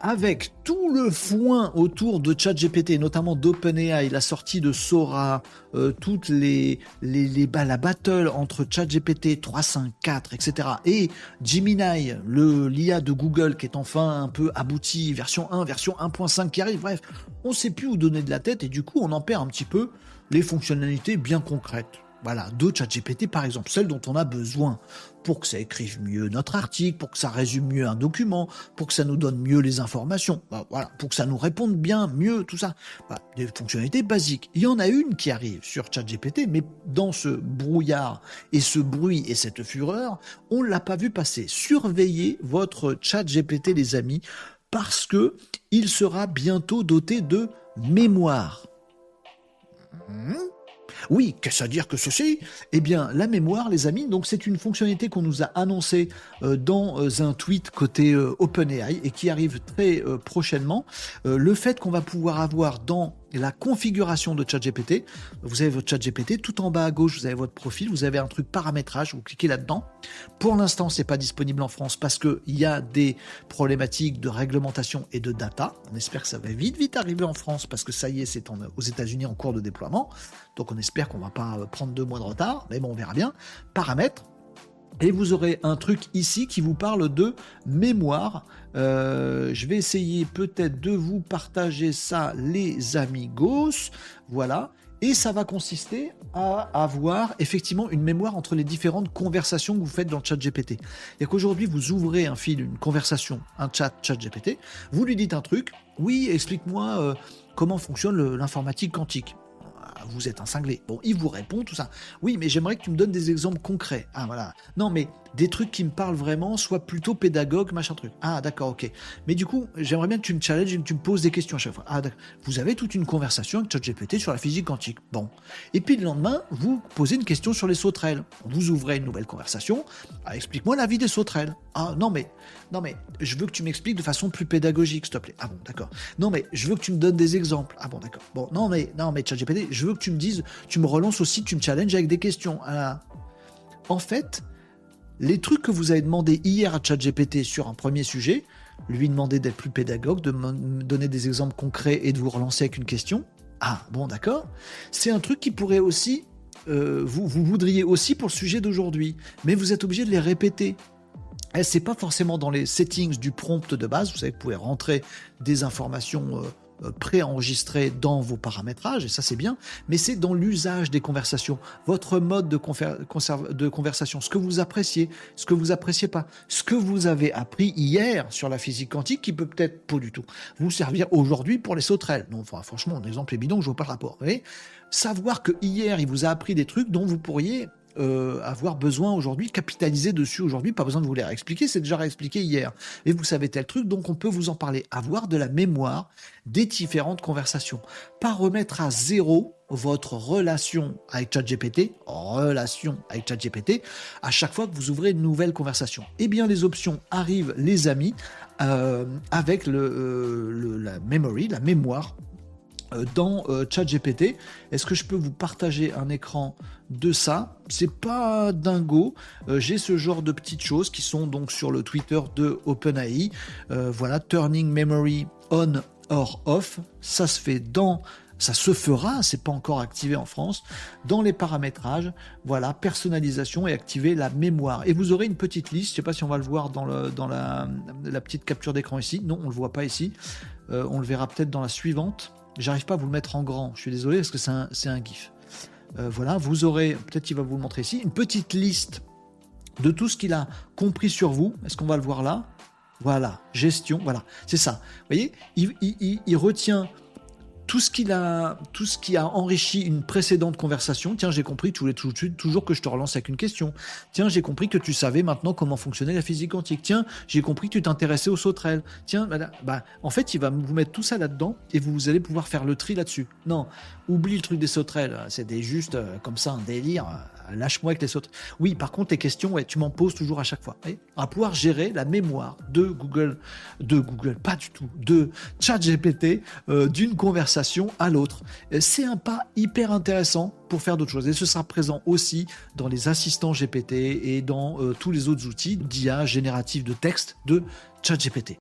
avec tout le foin autour de ChatGPT, notamment d'OpenAI, la sortie de Sora, euh, toutes les, les, les la battle entre ChatGPT 3.5.4, etc. et Gemini, le l'IA de Google qui est enfin un peu abouti, version 1, version 1.5 qui arrive. Bref, on ne sait plus où donner de la tête et du coup on en perd un petit peu les fonctionnalités bien concrètes. Voilà, de ChatGPT par exemple, celles dont on a besoin pour que ça écrive mieux notre article, pour que ça résume mieux un document, pour que ça nous donne mieux les informations, bah, voilà, pour que ça nous réponde bien, mieux, tout ça. Bah, des fonctionnalités basiques. Il y en a une qui arrive sur ChatGPT, mais dans ce brouillard et ce bruit et cette fureur, on ne l'a pas vu passer. Surveillez votre ChatGPT, les amis, parce que il sera bientôt doté de mémoire. Hmm oui, qu'est-ce à dire que ceci? Eh bien, la mémoire, les amis, donc c'est une fonctionnalité qu'on nous a annoncée euh, dans euh, un tweet côté euh, OpenAI et qui arrive très prochainement. le fait qu'on va pouvoir avoir dans la configuration de ChatGPT. Vous avez votre ChatGPT, tout en bas à gauche, vous avez votre profil, vous avez un truc paramétrage, vous cliquez là-dedans. Pour l'instant, c'est pas disponible en France parce qu'il y a des problématiques de réglementation et de data. On espère que ça va vite, vite arriver en France parce que ça y est, c'est aux États-Unis en cours de déploiement. Donc on espère qu'on va pas prendre deux mois de retard, mais bon, on verra bien. Paramètres, et vous aurez un truc ici qui vous parle de mémoire. Euh, je vais essayer peut-être de vous partager ça, les amigos. Voilà. Et ça va consister à avoir effectivement une mémoire entre les différentes conversations que vous faites dans le chat GPT. Et qu'aujourd'hui, vous ouvrez un fil, une conversation, un chat chat GPT, vous lui dites un truc, oui, explique-moi euh, comment fonctionne l'informatique quantique vous êtes un cinglé. Bon, il vous répond tout ça. Oui, mais j'aimerais que tu me donnes des exemples concrets. Ah voilà. Non, mais des trucs qui me parlent vraiment, soit plutôt pédagogue, machin truc. Ah d'accord, ok. Mais du coup, j'aimerais bien que tu me challenges et que tu me poses des questions à chaque fois. Ah d'accord. Vous avez toute une conversation avec ChatGPT sur la physique quantique. Bon. Et puis le lendemain, vous posez une question sur les sauterelles. Vous ouvrez une nouvelle conversation. Ah, explique-moi la vie des sauterelles. Ah non mais, non mais, je veux que tu m'expliques de façon plus pédagogique, s'il te plaît. Ah bon, d'accord. Non mais, je veux que tu me donnes des exemples. Ah bon, d'accord. Bon, non mais, non mais ChatGPT, je veux que tu me dises, tu me relances aussi, tu me challenges avec des questions. Ah. En fait, les trucs que vous avez demandé hier à ChatGPT sur un premier sujet, lui demander d'être plus pédagogue, de donner des exemples concrets et de vous relancer avec une question. Ah, bon, d'accord. C'est un truc qui pourrait aussi, euh, vous, vous voudriez aussi pour le sujet d'aujourd'hui, mais vous êtes obligé de les répéter. Et c'est pas forcément dans les settings du prompt de base. Vous savez, vous pouvez rentrer des informations. Euh, préenregistré dans vos paramétrages, et ça c'est bien, mais c'est dans l'usage des conversations, votre mode de, conversation, ce que vous appréciez, ce que vous appréciez pas, ce que vous avez appris hier sur la physique quantique qui peut peut-être pas du tout vous servir aujourd'hui pour les sauterelles. Non, enfin, franchement, un exemple est bidon, je vois pas le rapport. Vous Savoir que hier il vous a appris des trucs dont vous pourriez euh, avoir besoin aujourd'hui, capitaliser dessus aujourd'hui, pas besoin de vous les réexpliquer, c'est déjà réexpliqué hier. Et vous savez tel truc, donc on peut vous en parler. Avoir de la mémoire des différentes conversations. Pas remettre à zéro votre relation avec ChatGPT, relation avec ChatGPT, à chaque fois que vous ouvrez une nouvelle conversation. Eh bien, les options arrivent, les amis, euh, avec le, euh, la memory, la mémoire dans euh, ChatGPT. Est-ce que je peux vous partager un écran de ça? C'est pas dingo. Euh, j'ai ce genre de petites choses qui sont donc sur le Twitter de OpenAI. voilà, turning memory on or off. Ça se fait dans ça se fera, c'est pas encore activé en France, dans les paramétrages, voilà, personnalisation et activer la mémoire. Et vous aurez une petite liste, je sais pas si on va le voir dans, la petite capture d'écran ici, non, on le voit pas ici, on le verra peut-être dans la suivante. J'arrive pas à vous le mettre en grand. Je suis désolé parce que c'est un, GIF. Euh, voilà, vous aurez, peut-être qu'il va vous le montrer ici, une petite liste de tout ce qu'il a compris sur vous. Est-ce qu'on va le voir là? Voilà, gestion, voilà, c'est ça. Vous voyez, il retient tout ce qu'il a, tout ce qui a enrichi une précédente conversation. Tiens, j'ai compris, tu voulais tout de suite, toujours que je te relance avec une question. Tiens, j'ai compris que tu savais maintenant comment fonctionnait la physique quantique. Tiens, j'ai compris que tu t'intéressais aux sauterelles. Tiens, bah, en fait, il va vous mettre tout ça là-dedans et vous allez pouvoir faire le tri là-dessus. Non, oublie le truc des sauterelles. C'était juste euh, comme ça un délire. Lâche-moi avec les sauterelles. Oui, par contre, tes questions, ouais, tu m'en poses toujours à chaque fois. Et à pouvoir gérer la mémoire de Google, de Google, pas du tout, de ChatGPT, euh, d'une conversation à l'autre. C'est un pas hyper intéressant pour faire d'autres choses. Et ce sera présent aussi dans les assistants GPT et dans euh, tous les autres outils d'IA générative de texte de ChatGPT.